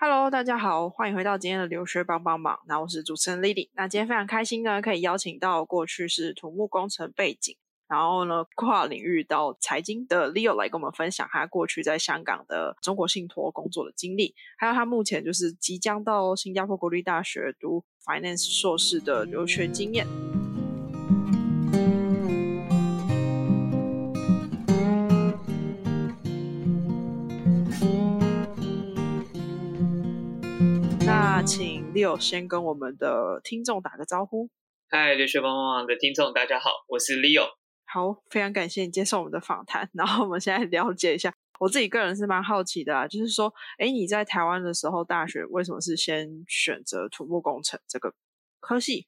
Hello，大家好，欢迎回到今天的留学帮帮忙。那我是主持人 Lily。那今天非常开心呢，可以邀请到过去是土木工程背景，然后呢跨领域到财经的 Leo 来跟我们分享他过去在香港的中国信托工作的经历，还有他目前就是即将到新加坡国立大学读 Finance 硕士的留学经验。请 Leo 先跟我们的听众打个招呼。嗨，留学帮帮忙的听众，大家好，我是 Leo。好，非常感谢你接受我们的访谈。然后我们现在了解一下，我自己个人是蛮好奇的啊，就是说，哎，你在台湾的时候，大学为什么是先选择土木工程这个科系？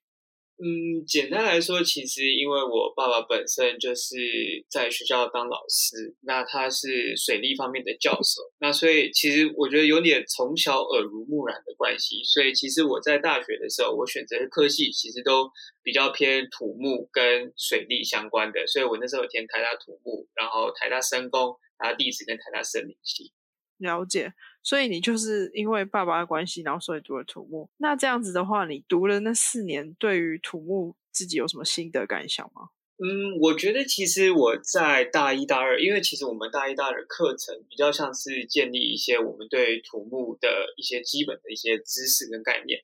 嗯，简单来说，其实因为我爸爸本身就是在学校当老师，那他是水利方面的教授，那所以其实我觉得有点从小耳濡目染的关系，所以其实我在大学的时候，我选择的科系其实都比较偏土木跟水利相关的，所以我那时候填台大土木，然后台大生工、台大地质跟台大森林系。了解，所以你就是因为爸爸的关系，然后所以读了土木。那这样子的话，你读了那四年，对于土木自己有什么心得感想吗？嗯，我觉得其实我在大一、大二，因为其实我们大一、大二的课程比较像是建立一些我们对土木的一些基本的一些知识跟概念。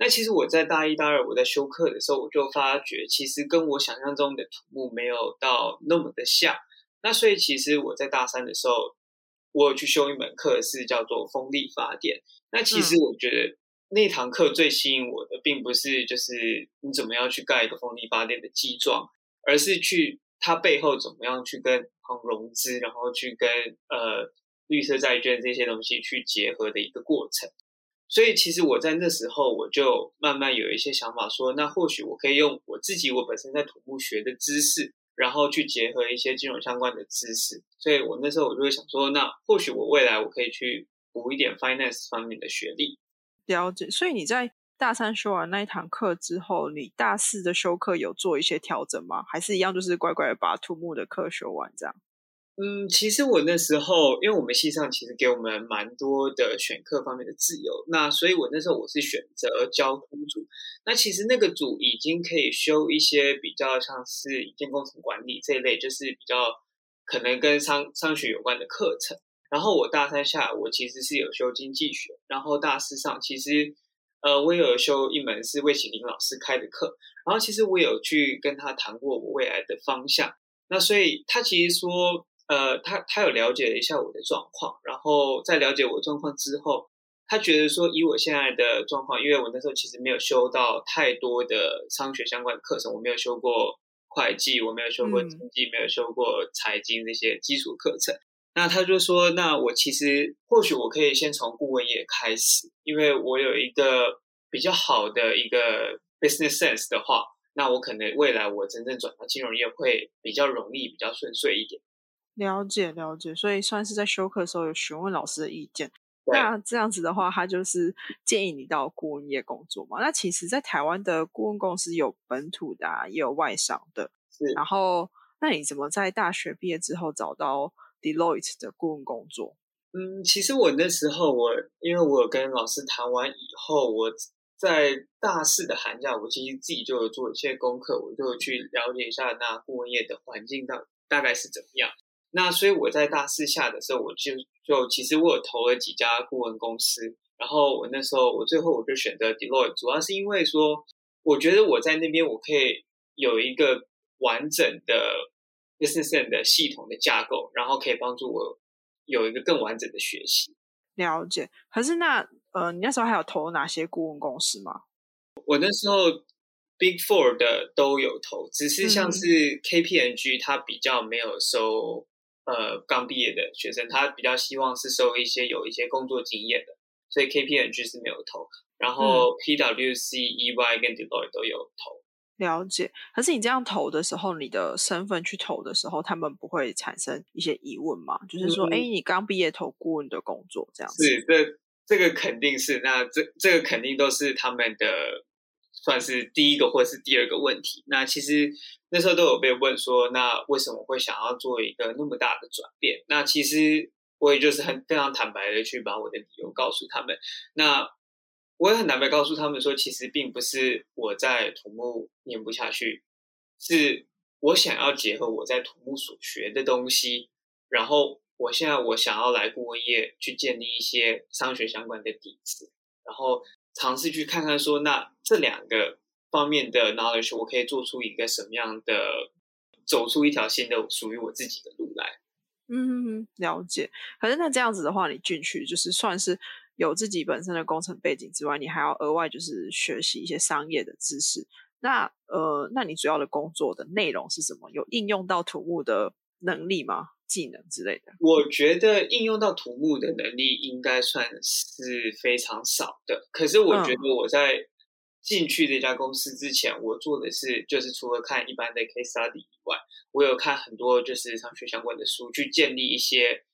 那其实我在大一、大二我在修课的时候，我就发觉其实跟我想象中的土木没有到那么的像。那所以其实我在大三的时候。我有去修一门课，是叫做风力发电。那其实我觉得那堂课最吸引我的，并不是就是你怎么样去盖一个风力发电的基桩，而是去它背后怎么样去跟融资，然后去跟呃绿色债券这些东西去结合的一个过程。所以其实我在那时候，我就慢慢有一些想法，说那或许我可以用我自己我本身在土木学的知识。然后去结合一些金融相关的知识，所以我那时候我就会想说，那或许我未来我可以去补一点 finance 方面的学历。了解。所以你在大三修完那一堂课之后，你大四的修课有做一些调整吗？还是一样，就是乖乖的把土木的课修完这样？嗯，其实我那时候，因为我们系上其实给我们蛮多的选课方面的自由，那所以我那时候我是选择交通组。那其实那个组已经可以修一些比较像是一件工程管理这一类，就是比较可能跟商商学有关的课程。然后我大三下我其实是有修经济学，然后大四上其实呃我有修一门是魏启林老师开的课，然后其实我有去跟他谈过我未来的方向。那所以他其实说。呃，他他有了解了一下我的状况，然后在了解我状况之后，他觉得说以我现在的状况，因为我那时候其实没有修到太多的商学相关的课程，我没有修过会计，我没有修过经济，没有修过财经这些基础课程。那他就说，那我其实或许我可以先从顾问业开始，因为我有一个比较好的一个 business sense 的话，那我可能未来我真正转到金融业会比较容易，比较顺遂一点。了解了解，所以算是在休课的时候有询问老师的意见。那这样子的话，他就是建议你到顾问业工作嘛。那其实，在台湾的顾问公司有本土的，也有外商的。是。然后，那你怎么在大学毕业之后找到 Deloitte 的顾问工作？嗯，其实我那时候，我因为我跟老师谈完以后，我在大四的寒假，我其实自己就有做一些功课，我就去了解一下那顾问业的环境到大概是怎么样。那所以我在大四下的时候，我就就其实我有投了几家顾问公司，然后我那时候我最后我就选择 Deloitte，主要是因为说我觉得我在那边我可以有一个完整的 business 的系统的架构，然后可以帮助我有一个更完整的学习。了解。可是那呃，你那时候还有投哪些顾问公司吗？我那时候 Big Four 的都有投，只是像是 KPMG 它比较没有收。呃，刚毕业的学生，他比较希望是收一些有一些工作经验的，所以 KPMG 是没有投，然后 PWC、EY 跟 Deloitte 都有投。了解，可是你这样投的时候，你的身份去投的时候，他们不会产生一些疑问吗？就是说，哎，你刚毕业投顾问的工作这样子？是，这这个肯定是，那这这个肯定都是他们的。算是第一个或是第二个问题。那其实那时候都有被问说，那为什么会想要做一个那么大的转变？那其实我也就是很非常坦白的去把我的理由告诉他们。那我也很坦白告诉他们说，其实并不是我在土木念不下去，是我想要结合我在土木所学的东西，然后我现在我想要来顾问业去建立一些商学相关的底子，然后尝试去看看说，那这两个方面的 knowledge，我可以做出一个什么样的。走出一条新的属于我自己的路来。嗯，了解。可是那这样子的话，你进去就是算是有自己本身的工程背景之外，你还要额外就是学习一些商业的知识。那呃，那你主要的工作的内容是什么？有应用到土木的能力吗？技能之类的？我觉得应用到土木的能力应该算是非常少的。可是我觉得我在。进去这家公司之前，我做的是就是除了看一般的 case study 以外，我有看很多就是商学相关的书，去建立一些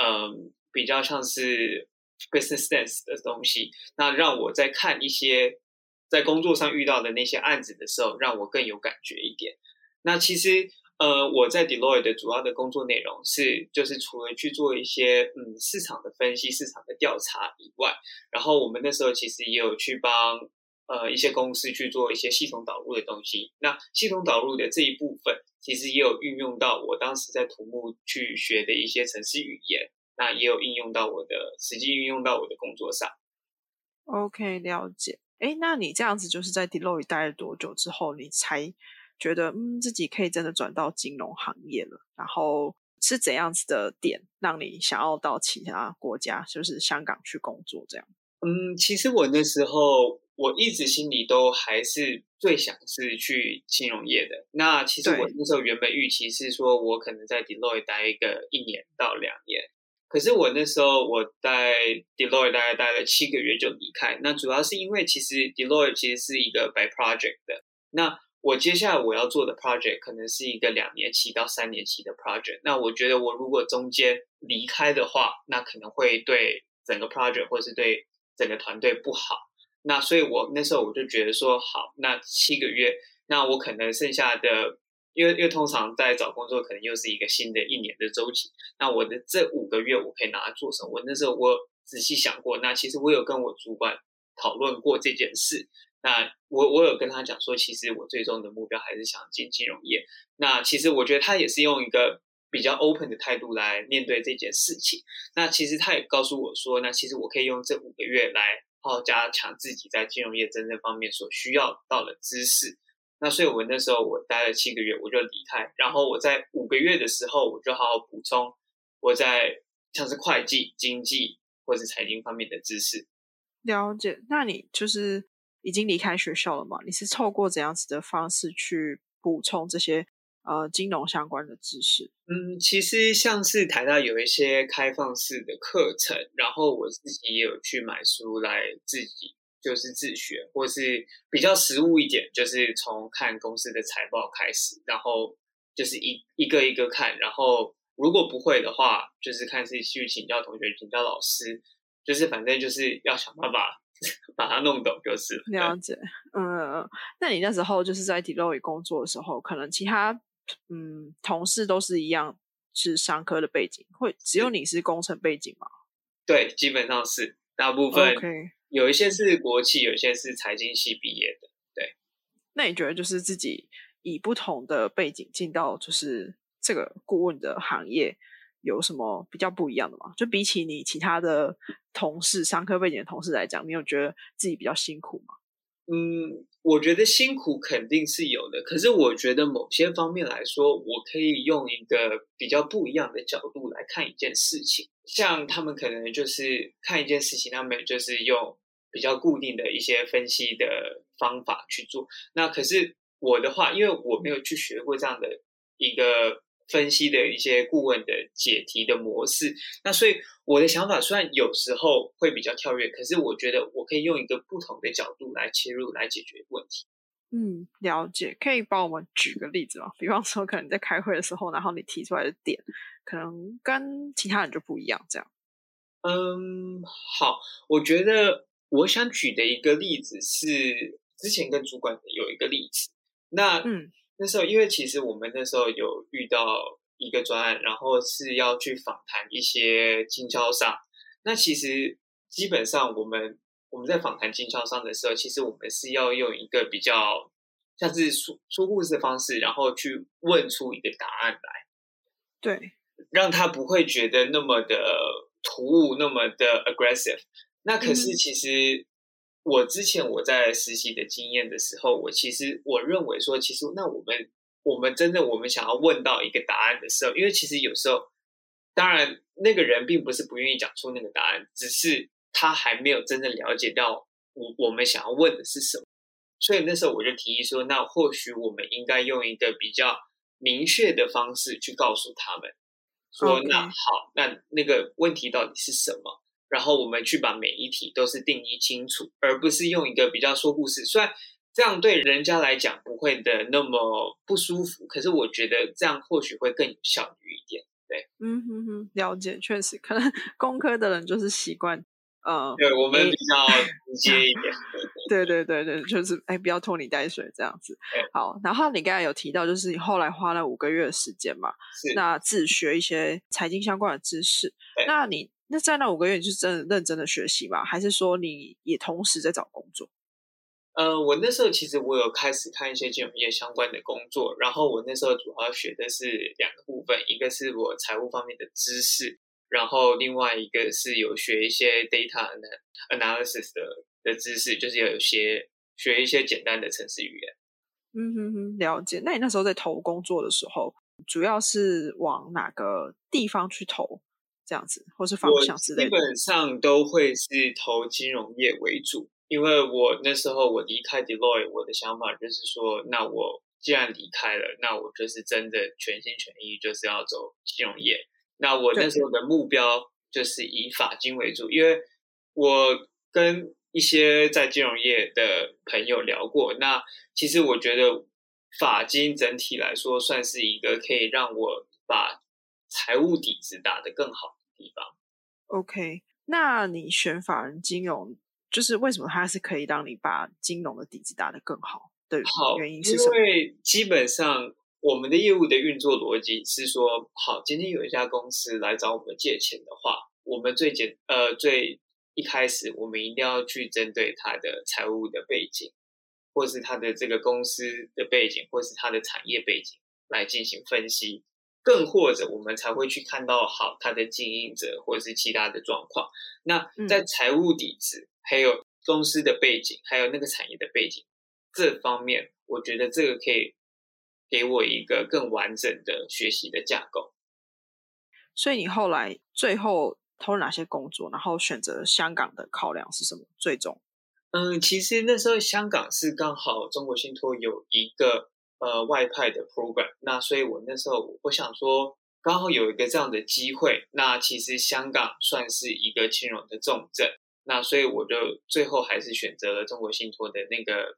嗯比较像是 business sense 的东西。那让我在看一些在工作上遇到的那些案子的时候，让我更有感觉一点。那其实呃我在 Deloitte 的主要的工作内容是，就是除了去做一些嗯市场的分析、市场的调查以外，然后我们那时候其实也有去帮。呃，一些公司去做一些系统导入的东西。那系统导入的这一部分，其实也有运用到我当时在土木去学的一些程式语言。那也有应用到我的实际运用到我的工作上。OK，了解。哎，那你这样子就是在 Deloitte 待了多久之后，你才觉得嗯自己可以真的转到金融行业了？然后是怎样子的点让你想要到其他国家，就是香港去工作这样？嗯，其实我那时候。我一直心里都还是最想是去金融业的。那其实我那时候原本预期是说，我可能在 Deloitte 待一个一年到两年。可是我那时候我在 Deloitte 大概待了七个月就离开。那主要是因为其实 Deloitte 其实是一个 by project 的。那我接下来我要做的 project 可能是一个两年期到三年期的 project。那我觉得我如果中间离开的话，那可能会对整个 project 或是对整个团队不好。那所以，我那时候我就觉得说，好，那七个月，那我可能剩下的，因为因为通常在找工作，可能又是一个新的一年的周期。那我的这五个月，我可以拿来做什么？我那时候我仔细想过，那其实我有跟我主管讨论过这件事。那我我有跟他讲说，其实我最终的目标还是想进金融业。那其实我觉得他也是用一个比较 open 的态度来面对这件事情。那其实他也告诉我说，那其实我可以用这五个月来。好好加强自己在金融业真正方面所需要到的知识。那所以，我那时候我待了七个月，我就离开。然后我在五个月的时候，我就好好补充我在像是会计、经济或是财经方面的知识。了解。那你就是已经离开学校了吗？你是透过怎样子的方式去补充这些？呃，金融相关的知识。嗯，其实像是台大有一些开放式的课程，然后我自己也有去买书来自己就是自学，或是比较实务一点，就是从看公司的财报开始，然后就是一一个一个看，然后如果不会的话，就是看自己去请教同学、请教老师，就是反正就是要想办法 把它弄懂，就是了解。嗯，那你那时候就是在 Deloitte 工作的时候，可能其他。嗯，同事都是一样，是商科的背景，会只有你是工程背景吗？对，基本上是大部分。OK，有一些是国企，有一些是财经系毕业的。对，那你觉得就是自己以不同的背景进到就是这个顾问的行业，有什么比较不一样的吗？就比起你其他的同事，商科背景的同事来讲，你有觉得自己比较辛苦吗？嗯，我觉得辛苦肯定是有的，可是我觉得某些方面来说，我可以用一个比较不一样的角度来看一件事情。像他们可能就是看一件事情，他们就是用比较固定的一些分析的方法去做。那可是我的话，因为我没有去学过这样的一个。分析的一些顾问的解题的模式，那所以我的想法虽然有时候会比较跳跃，可是我觉得我可以用一个不同的角度来切入来解决问题。嗯，了解，可以帮我们举个例子吗？比方说，可能在开会的时候，然后你提出来的点，可能跟其他人就不一样，这样。嗯，好，我觉得我想举的一个例子是之前跟主管有一个例子，那嗯。那时候，因为其实我们那时候有遇到一个专案，然后是要去访谈一些经销商。那其实基本上我们我们在访谈经销商的时候，其实我们是要用一个比较像是说说故事的方式，然后去问出一个答案来，对，让他不会觉得那么的突兀，那么的 aggressive。那可是其实我之前我在实习的经验的时候，我其实我认为说，其实那我们我们真的我们想要问到一个答案的时候，因为其实有时候，当然那个人并不是不愿意讲出那个答案，只是他还没有真正了解到我我们想要问的是什么。所以那时候我就提议说，那或许我们应该用一个比较明确的方式去告诉他们，说那好，那那个问题到底是什么？然后我们去把每一题都是定义清楚，而不是用一个比较说故事。虽然这样对人家来讲不会的那么不舒服，可是我觉得这样或许会更有效率一点。对，嗯哼哼，了解，确实可能 工科的人就是习惯，呃，对我们比较直接一点。对对对对，就是哎，不要拖泥带水这样子。好，然后你刚才有提到，就是你后来花了五个月的时间嘛，是那自学一些财经相关的知识。那你那在那五个月，你是真的认真的学习吗？还是说你也同时在找工作？呃，我那时候其实我有开始看一些金融业相关的工作，然后我那时候主要学的是两个部分，一个是我财务方面的知识，然后另外一个是有学一些 data analysis 的的知识，就是有些学一些简单的程式语言。嗯哼哼，了解。那你那时候在投工作的时候，主要是往哪个地方去投？这样子，或是方向之类的，基本上都会是投金融业为主。因为我那时候我离开 Deloitte，我的想法就是说，那我既然离开了，那我就是真的全心全意就是要走金融业。那我那时候的目标就是以法金为主，因为我跟一些在金融业的朋友聊过，那其实我觉得法金整体来说算是一个可以让我把财务底子打得更好。地方，OK，那你选法人金融，就是为什么它是可以让你把金融的底子打得更好的原因是什么？因为基本上我们的业务的运作逻辑是说，好，今天有一家公司来找我们借钱的话，我们最简呃最一开始，我们一定要去针对它的财务的背景，或是它的这个公司的背景，或是它的产业背景来进行分析。更或者，我们才会去看到好它的经营者或者是其他的状况。那在财务底子、还有公司的背景、还有那个产业的背景这方面，我觉得这个可以给我一个更完整的学习的架构。所以你后来最后投了哪些工作？然后选择香港的考量是什么？最终，嗯，其实那时候香港是刚好中国信托有一个。呃，外派的 program，那所以我那时候我想说，刚好有一个这样的机会，那其实香港算是一个金融的重镇，那所以我就最后还是选择了中国信托的那个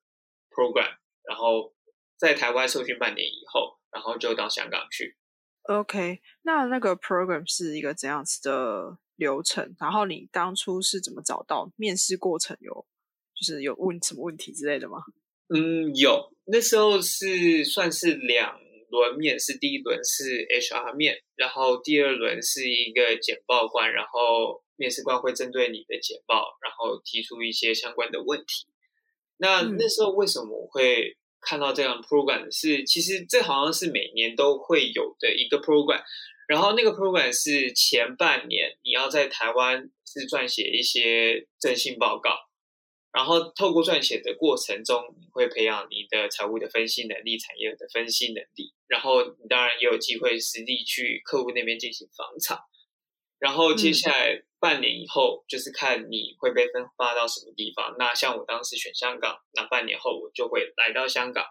program，然后在台湾受训半年以后，然后就到香港去。OK，那那个 program 是一个怎样子的流程？然后你当初是怎么找到？面试过程有就是有问什么问题之类的吗？嗯，有那时候是算是两轮面试，第一轮是 HR 面，然后第二轮是一个简报官，然后面试官会针对你的简报，然后提出一些相关的问题。那那时候为什么我会看到这样的 program？是其实这好像是每年都会有的一个 program，然后那个 program 是前半年你要在台湾是撰写一些征信报告。然后透过撰写的过程中，你会培养你的财务的分析能力、产业的分析能力。然后你当然也有机会实地去客户那边进行访场。然后接下来半年以后，就是看你会被分发到什么地方。那像我当时选香港，那半年后我就会来到香港。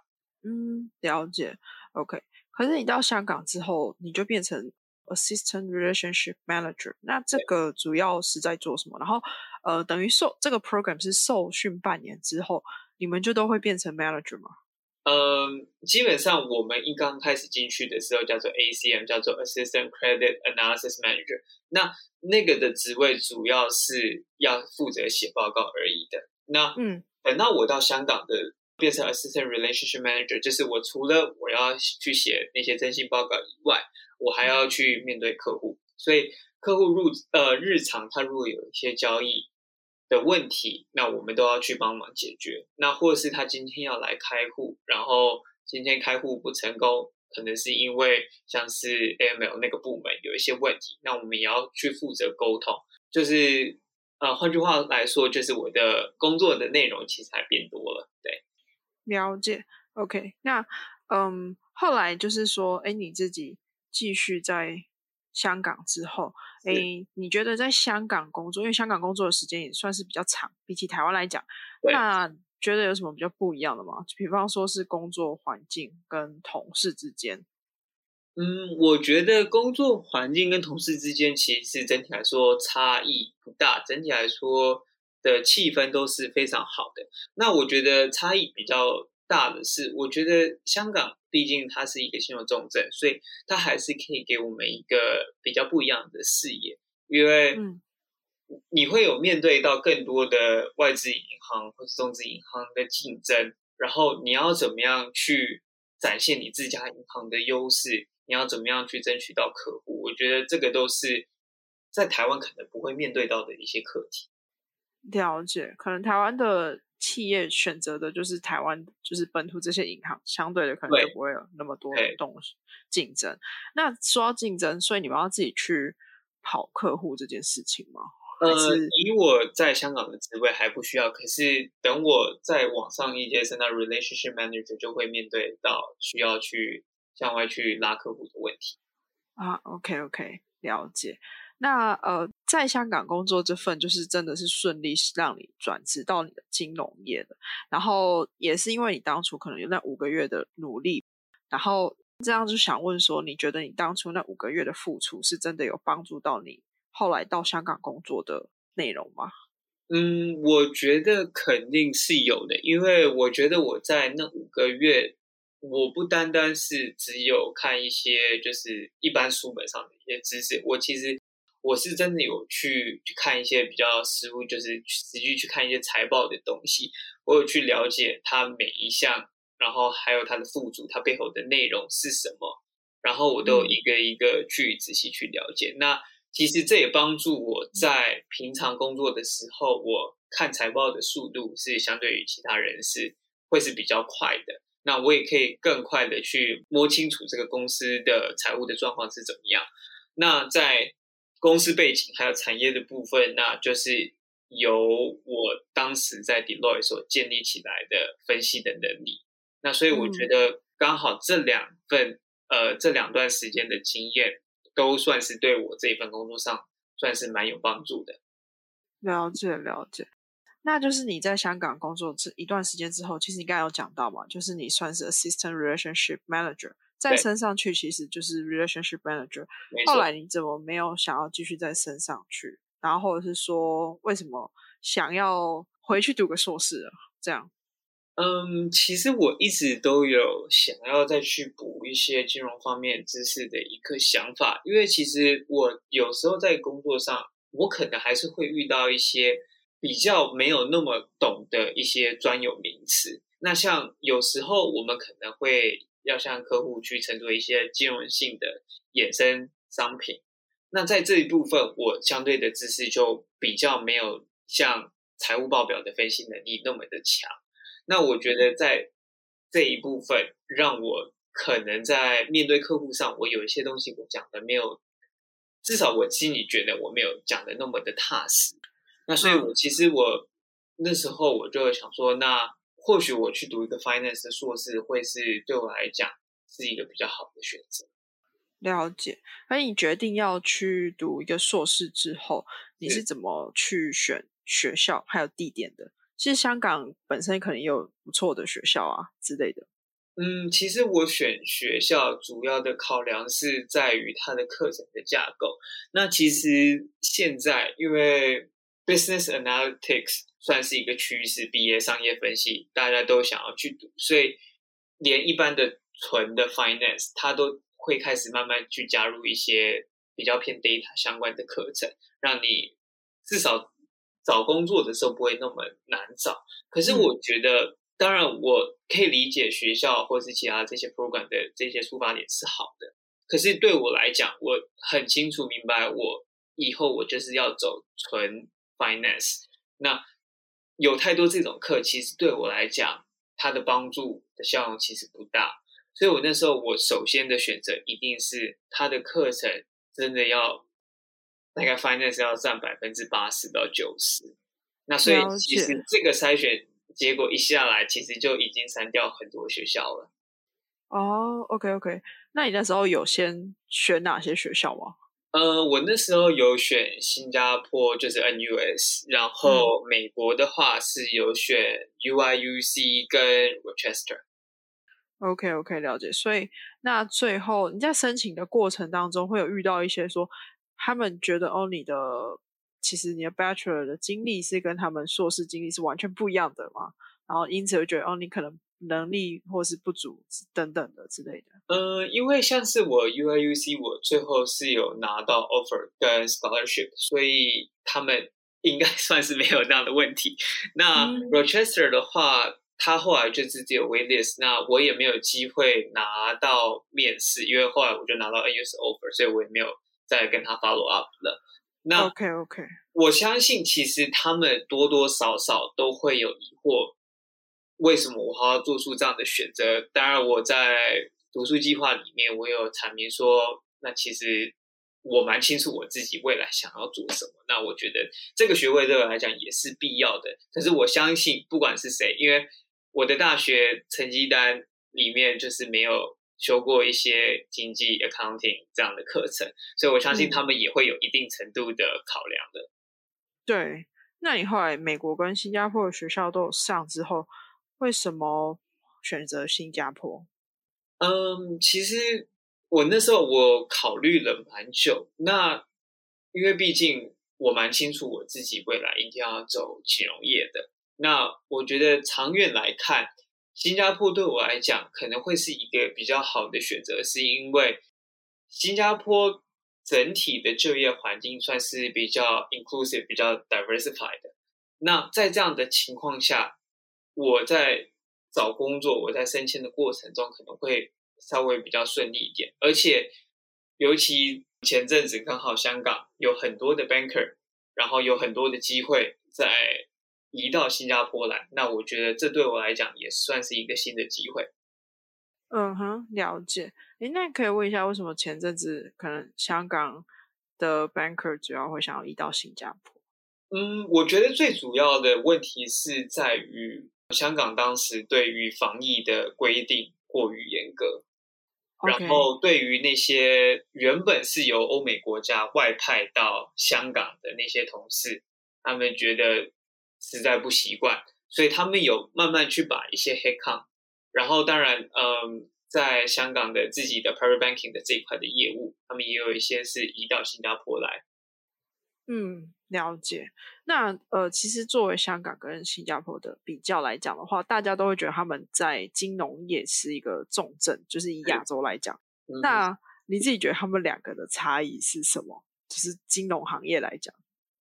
嗯，了解。OK。可是你到香港之后，你就变成。Assistant Relationship Manager，那这个主要是在做什么？然后，呃，等于受这个 program 是受训半年之后，你们就都会变成 manager 吗？嗯，基本上我们一刚开始进去的时候叫做 ACM，叫做 Assistant Credit Analysis Manager。那那个的职位主要是要负责写报告而已的。那嗯，等到我到香港的变成 Assistant Relationship Manager，就是我除了我要去写那些征信报告以外，我还要去面对客户，所以客户入呃日常他如果有一些交易的问题，那我们都要去帮忙解决。那或是他今天要来开户，然后今天开户不成功，可能是因为像是 AML 那个部门有一些问题，那我们也要去负责沟通。就是呃，换句话来说，就是我的工作的内容其实还变多了。对，了解。OK，那嗯，后来就是说，哎，你自己继续在香港之后，哎，你觉得在香港工作，因为香港工作的时间也算是比较长，比起台湾来讲，那觉得有什么比较不一样的吗？比方说是工作环境跟同事之间。嗯，我觉得工作环境跟同事之间其实整体来说差异不大，整体来说的气氛都是非常好的。那我觉得差异比较大的是，我觉得香港毕竟它是一个信用重镇，所以它还是可以给我们一个比较不一样的视野，因为你会有面对到更多的外资银行或者中资银行的竞争，然后你要怎么样去展现你自家银行的优势。你要怎么样去争取到客户？我觉得这个都是在台湾可能不会面对到的一些课题。了解，可能台湾的企业选择的就是台湾，就是本土这些银行，相对的可能就不会有那么多东西竞争。那说到竞争，所以你们要自己去跑客户这件事情吗？呃，以我在香港的职位还不需要，可是等我在网上一阶升到 relationship manager，就会面对到需要去。向外去拉客户的问题啊，OK OK，了解。那呃，在香港工作这份就是真的是顺利，让你转职到你的金融业的。然后也是因为你当初可能有那五个月的努力，然后这样就想问说，你觉得你当初那五个月的付出是真的有帮助到你后来到香港工作的内容吗？嗯，我觉得肯定是有的，因为我觉得我在那五个月。我不单单是只有看一些就是一般书本上的一些知识，我其实我是真的有去去看一些比较实物，就是实际去看一些财报的东西，我有去了解它每一项，然后还有它的附注，它背后的内容是什么，然后我都一个一个去仔细去了解。那其实这也帮助我在平常工作的时候，我看财报的速度是相对于其他人是会是比较快的。那我也可以更快的去摸清楚这个公司的财务的状况是怎么样。那在公司背景还有产业的部分，那就是由我当时在 Deloitte 所建立起来的分析的能力。那所以我觉得刚好这两份呃这两段时间的经验，都算是对我这一份工作上算是蛮有帮助的。了解了解。那就是你在香港工作这一段时间之后，其实你刚才有讲到嘛，就是你算是 assistant relationship manager，再升上去其实就是 relationship manager。后来你怎么没有想要继续再升上去？然后或者是说，为什么想要回去读个硕士啊？这样？嗯，其实我一直都有想要再去补一些金融方面知识的一个想法，因为其实我有时候在工作上，我可能还是会遇到一些。比较没有那么懂的一些专有名词，那像有时候我们可能会要向客户去承做一些金融性的衍生商品，那在这一部分，我相对的知识就比较没有像财务报表的分析能力那么的强。那我觉得在这一部分，让我可能在面对客户上，我有一些东西我讲的没有，至少我心里觉得我没有讲的那么的踏实。那所以，我其实我那时候我就想说，那或许我去读一个 finance 的硕士，会是对我来讲是一个比较好的选择。了解。那你决定要去读一个硕士之后，你是怎么去选学校还有地点的？其实香港本身可能有不错的学校啊之类的。嗯，其实我选学校主要的考量是在于它的课程的架构。那其实现在因为 Business Analytics 算是一个趋势，毕业商业分析大家都想要去读，所以连一般的纯的 Finance，它都会开始慢慢去加入一些比较偏 Data 相关的课程，让你至少找工作的时候不会那么难找。可是我觉得，当然我可以理解学校或是其他这些 Program 的这些出发点是好的，可是对我来讲，我很清楚明白，我以后我就是要走纯 finance。那有太多这种课，其实对我来讲，它的帮助的效用其实不大。所以我那时候，我首先的选择一定是它的课程真的要大概 finance 要占百分之八十到九十。那所以其实这个筛选结果一下来，其实就已经删掉很多学校了。哦，OK OK，那你那时候有先选哪些学校吗？呃，我那时候有选新加坡，就是 NUS，然后美国的话是有选 UIUC 跟 Rochester。OK OK，了解。所以那最后你在申请的过程当中，会有遇到一些说他们觉得哦，你的其实你的 Bachelor 的经历是跟他们硕士经历是完全不一样的嘛？然后因此会觉得哦，你可能。能力或是不足等等的之类的。呃，因为像是我 UIUC，我最后是有拿到 offer 跟 scholarship，所以他们 应该算是没有那样的问题。那 Rochester 的话，他后来就直接有 waitlist，那我也没有机会拿到面试，因为后来我就拿到 NUS offer，所以我也没有再跟他 follow up 了。那 OK OK，我相信其实他们多多少少都会有疑惑。为什么我还要做出这样的选择？当然，我在读书计划里面，我有阐明说，那其实我蛮清楚我自己未来想要做什么。那我觉得这个学位对我来讲也是必要的。可是我相信，不管是谁，因为我的大学成绩单里面就是没有修过一些经济 accounting 这样的课程，所以我相信他们也会有一定程度的考量的。对，那你后来美国跟新加坡的学校都有上之后。为什么选择新加坡？嗯，其实我那时候我考虑了蛮久。那因为毕竟我蛮清楚我自己未来一定要走金融业的。那我觉得长远来看，新加坡对我来讲可能会是一个比较好的选择，是因为新加坡整体的就业环境算是比较 inclusive、比较 diversified 的。那在这样的情况下，我在找工作，我在升迁的过程中可能会稍微比较顺利一点，而且尤其前阵子刚好香港有很多的 banker，然后有很多的机会在移到新加坡来，那我觉得这对我来讲也算是一个新的机会。嗯哼，了解。诶，那可以问一下，为什么前阵子可能香港的 banker 主要会想要移到新加坡？嗯，我觉得最主要的问题是在于。香港当时对于防疫的规定过于严格，然后对于那些原本是由欧美国家外派到香港的那些同事，他们觉得实在不习惯，所以他们有慢慢去把一些黑抗，然后当然，嗯，在香港的自己的 private banking 的这一块的业务，他们也有一些是移到新加坡来。嗯，了解。那呃，其实作为香港跟新加坡的比较来讲的话，大家都会觉得他们在金融业是一个重镇，就是以亚洲来讲。那你自己觉得他们两个的差异是什么？就是金融行业来讲，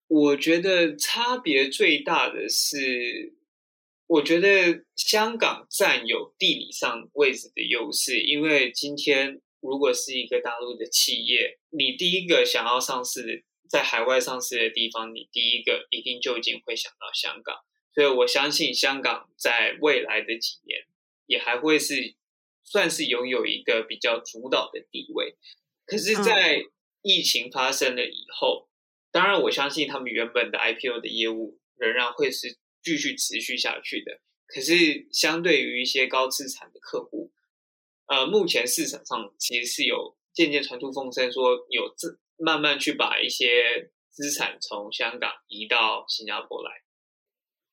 我觉得差别最大的是，我觉得香港占有地理上位置的优势，因为今天如果是一个大陆的企业，你第一个想要上市。在海外上市的地方，你第一个一定就近会想到香港，所以我相信香港在未来的几年也还会是算是拥有一个比较主导的地位。可是，在疫情发生了以后，当然我相信他们原本的 IPO 的业务仍然会是继续持续下去的。可是，相对于一些高资产的客户，呃，目前市场上其实是有渐渐传出风声说有这。慢慢去把一些资产从香港移到新加坡来。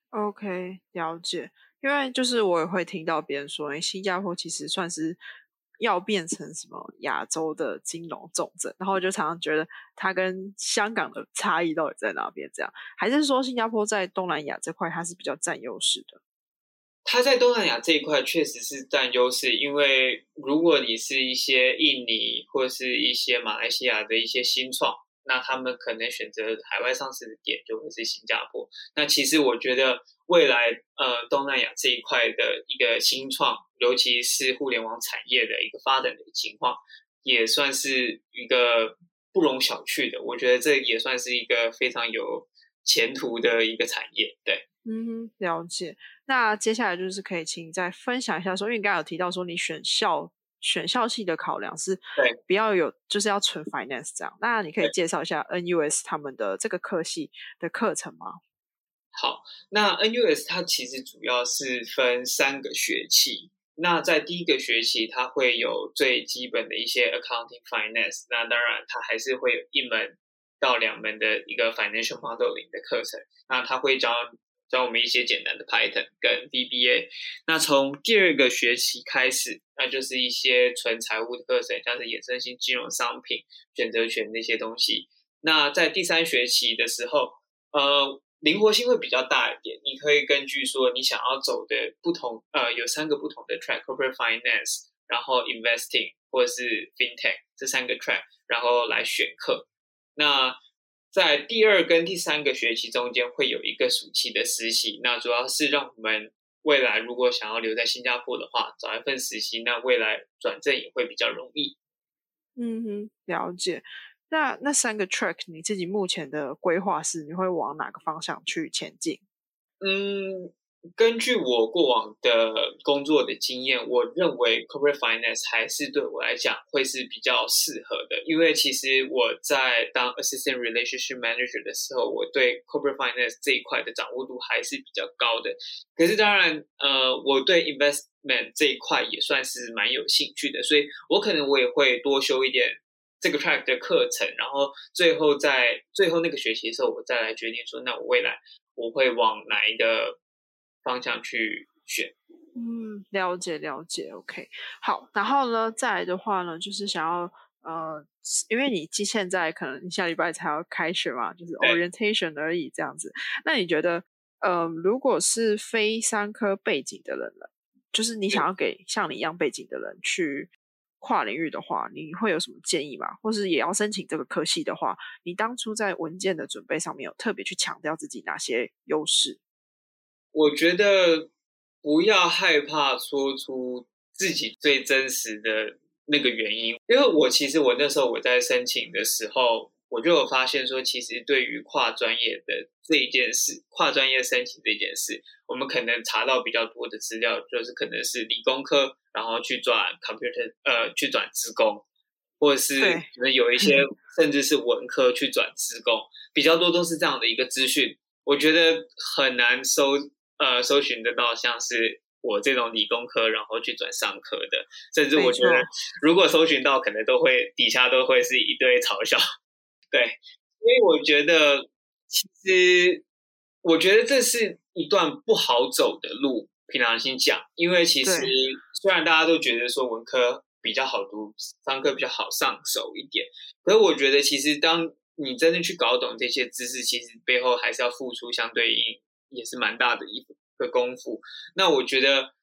OK，了解。因为就是我也会听到别人说，哎，新加坡其实算是要变成什么亚洲的金融重镇，然后我就常常觉得它跟香港的差异到底在哪边？这样还是说新加坡在东南亚这块它是比较占优势的？它在东南亚这一块确实是占优势，因为如果你是一些印尼或是一些马来西亚的一些新创，那他们可能选择海外上市的点就会是新加坡。那其实我觉得未来呃东南亚这一块的一个新创，尤其是互联网产业的一个发展的情况，也算是一个不容小觑的。我觉得这也算是一个非常有前途的一个产业。对，嗯，了解。那接下来就是可以请你再分享一下，说因为你刚刚有提到说你选校选校系的考量是对比较有就是要纯 finance 这样。那你可以介绍一下 NUS 他们的这个课系的课程吗？好，那 NUS 它其实主要是分三个学期。那在第一个学期，它会有最基本的一些 accounting finance。那当然，它还是会有一门到两门的一个 financial modeling 的课程。那它会教教我们一些简单的 Python 跟 VBA。那从第二个学期开始，那就是一些纯财务的课程，像是衍生性金融商品、选择权那些东西。那在第三学期的时候，呃。灵活性会比较大一点，你可以根据说你想要走的不同，呃，有三个不同的 track，corporate finance，然后 investing 或者是 fintech 这三个 track，然后来选课。那在第二跟第三个学期中间会有一个暑期的实习，那主要是让我们未来如果想要留在新加坡的话，找一份实习，那未来转正也会比较容易。嗯哼，了解。那那三个 track，你自己目前的规划是你会往哪个方向去前进？嗯，根据我过往的工作的经验，我认为 corporate finance 还是对我来讲会是比较适合的，因为其实我在当 assistant relationship manager 的时候，我对 corporate finance 这一块的掌握度还是比较高的。可是当然，呃，我对 investment 这一块也算是蛮有兴趣的，所以我可能我也会多修一点。这个 track 的课程，然后最后在最后那个学期的时候，我再来决定说，那我未来我会往哪一个方向去选。嗯，了解了解，OK，好。然后呢，再来的话呢，就是想要呃，因为你现在可能你下礼拜才要开学嘛，就是 orientation 而已这样子。那你觉得，呃，如果是非三科背景的人了，就是你想要给像你一样背景的人去。跨领域的话，你会有什么建议吗？或是也要申请这个科系的话，你当初在文件的准备上面有特别去强调自己哪些优势？我觉得不要害怕说出自己最真实的那个原因，因为我其实我那时候我在申请的时候。我就有发现说，其实对于跨专业的这一件事，跨专业申请这件事，我们可能查到比较多的资料，就是可能是理工科，然后去转 computer，呃，去转职工，或者是可能有一些甚至是文科去转职工，比较多都是这样的一个资讯。我觉得很难搜，呃，搜寻得到像是我这种理工科，然后去转商科的，甚至我觉得如果搜寻到，可能都会底下都会是一堆嘲笑。对，所以我觉得，其实我觉得这是一段不好走的路。凭良心讲，因为其实虽然大家都觉得说文科比较好读，商科比较好上手一点，可是我觉得其实当你真的去搞懂这些知识，其实背后还是要付出相对应也是蛮大的一个功夫。那我觉得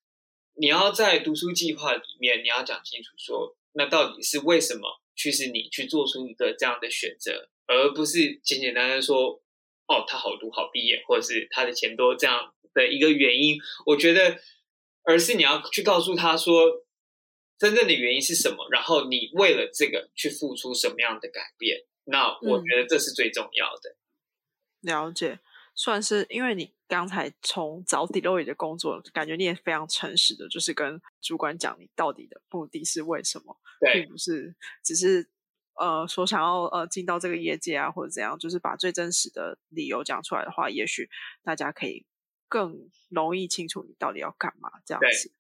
你要在读书计划里面，你要讲清楚说，那到底是为什么？驱使你去做出一个这样的选择，而不是简简单单说“哦，他好读好毕业”或者是他的钱多这样的一个原因。我觉得，而是你要去告诉他说，真正的原因是什么，然后你为了这个去付出什么样的改变。那我觉得这是最重要的。了解。算是因为你刚才从找 Deloitte 的工作，感觉你也非常诚实的，就是跟主管讲你到底的目的是为什么，并不是只是呃说想要呃进到这个业界啊或者怎样，就是把最真实的理由讲出来的话，也许大家可以更容易清楚你到底要干嘛这样子。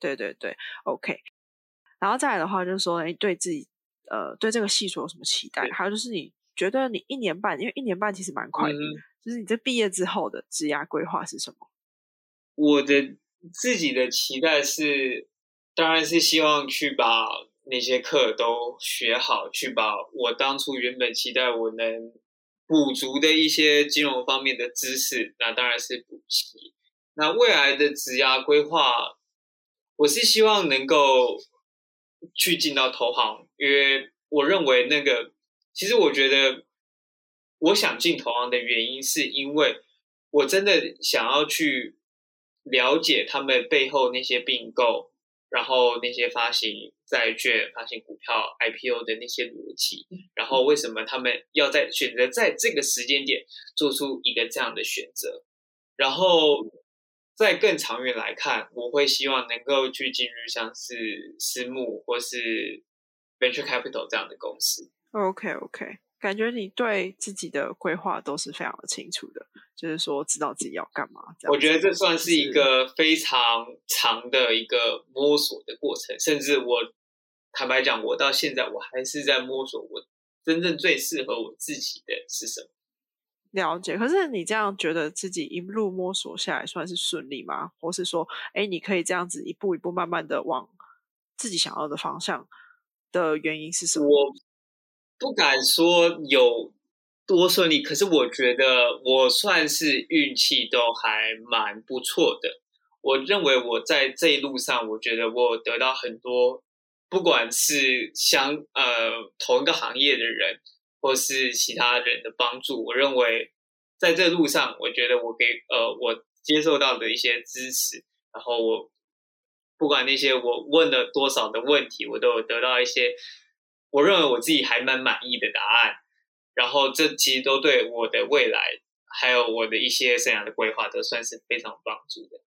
对对对，OK。然后再来的话，就是说你对自己呃对这个系数有什么期待？还有就是你觉得你一年半，因为一年半其实蛮快的。就是你这毕业之后的职业规划是什么？我的自己的期待是，当然是希望去把那些课都学好，去把我当初原本期待我能补足的一些金融方面的知识，那当然是补齐。那未来的职业规划，我是希望能够去进到投行，因为我认为那个，其实我觉得。我想进投行的原因，是因为我真的想要去了解他们背后那些并购，然后那些发行债券、发行股票、IPO 的那些逻辑，然后为什么他们要在选择在这个时间点做出一个这样的选择？然后在更长远来看，我会希望能够去进入像是私募或是 venture capital 这样的公司。OK OK。感觉你对自己的规划都是非常的清楚的，就是说知道自己要干嘛。我觉得这算是一个非常长的一个摸索的过程，甚至我坦白讲，我到现在我还是在摸索，我真正最适合我自己的是什么。了解。可是你这样觉得自己一路摸索下来算是顺利吗？或是说，哎，你可以这样子一步一步慢慢的往自己想要的方向的原因是什么？不敢说有多顺利，可是我觉得我算是运气都还蛮不错的。我认为我在这一路上，我觉得我得到很多，不管是相呃同一个行业的人，或是其他人的帮助。我认为在这路上，我觉得我给呃我接受到的一些支持，然后我不管那些我问了多少的问题，我都有得到一些。我认为我自己还蛮满意的答案，然后这其实都对我的未来，还有我的一些生涯的规划，都算是非常帮助的。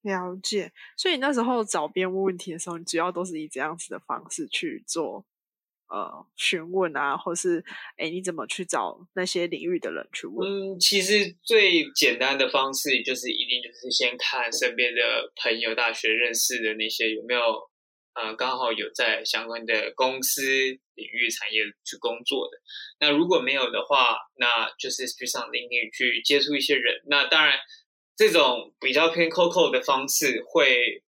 了解，所以那时候找别人问问题的时候，你主要都是以这样子的方式去做，呃，询问啊，或是哎，你怎么去找那些领域的人去问？嗯，其实最简单的方式就是一定就是先看身边的朋友、大学认识的那些有没有。呃，刚好有在相关的公司领域产业去工作的，那如果没有的话，那就是去上领域去接触一些人。那当然，这种比较偏 COCO 的方式会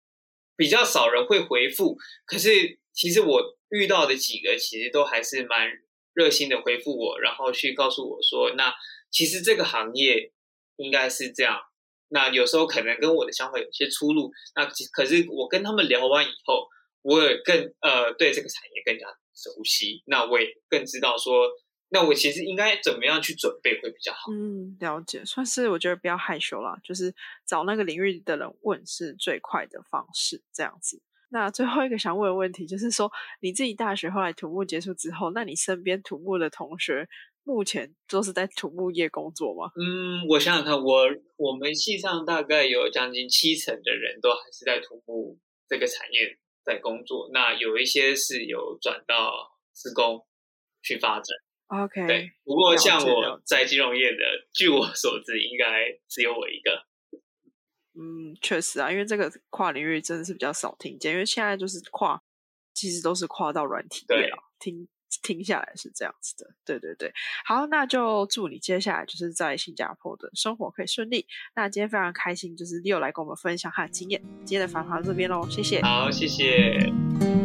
比较少人会回复。可是，其实我遇到的几个，其实都还是蛮热心的回复我，然后去告诉我说，那其实这个行业应该是这样。那有时候可能跟我的想法有些出入。那可是我跟他们聊完以后。我也更呃对这个产业更加熟悉，那我也更知道说，那我其实应该怎么样去准备会比较好。嗯，了解，算是我觉得不要害羞啦，就是找那个领域的人问是最快的方式，这样子。那最后一个想问的问题就是说，你自己大学后来土木结束之后，那你身边土木的同学目前都是在土木业工作吗？嗯，我想想看，我我们系上大概有将近七成的人都还是在土木这个产业。在工作，那有一些是有转到施工去发展。OK，对。不过像我在金融业的，据我所知，应该只有我一个。嗯，确实啊，因为这个跨领域真的是比较少听见，因为现在就是跨，其实都是跨到软体业了。听。听下来是这样子的，对对对，好，那就祝你接下来就是在新加坡的生活可以顺利。那今天非常开心，就是又来跟我们分享他的经验。今天的访谈这边喽，谢谢。好，谢谢。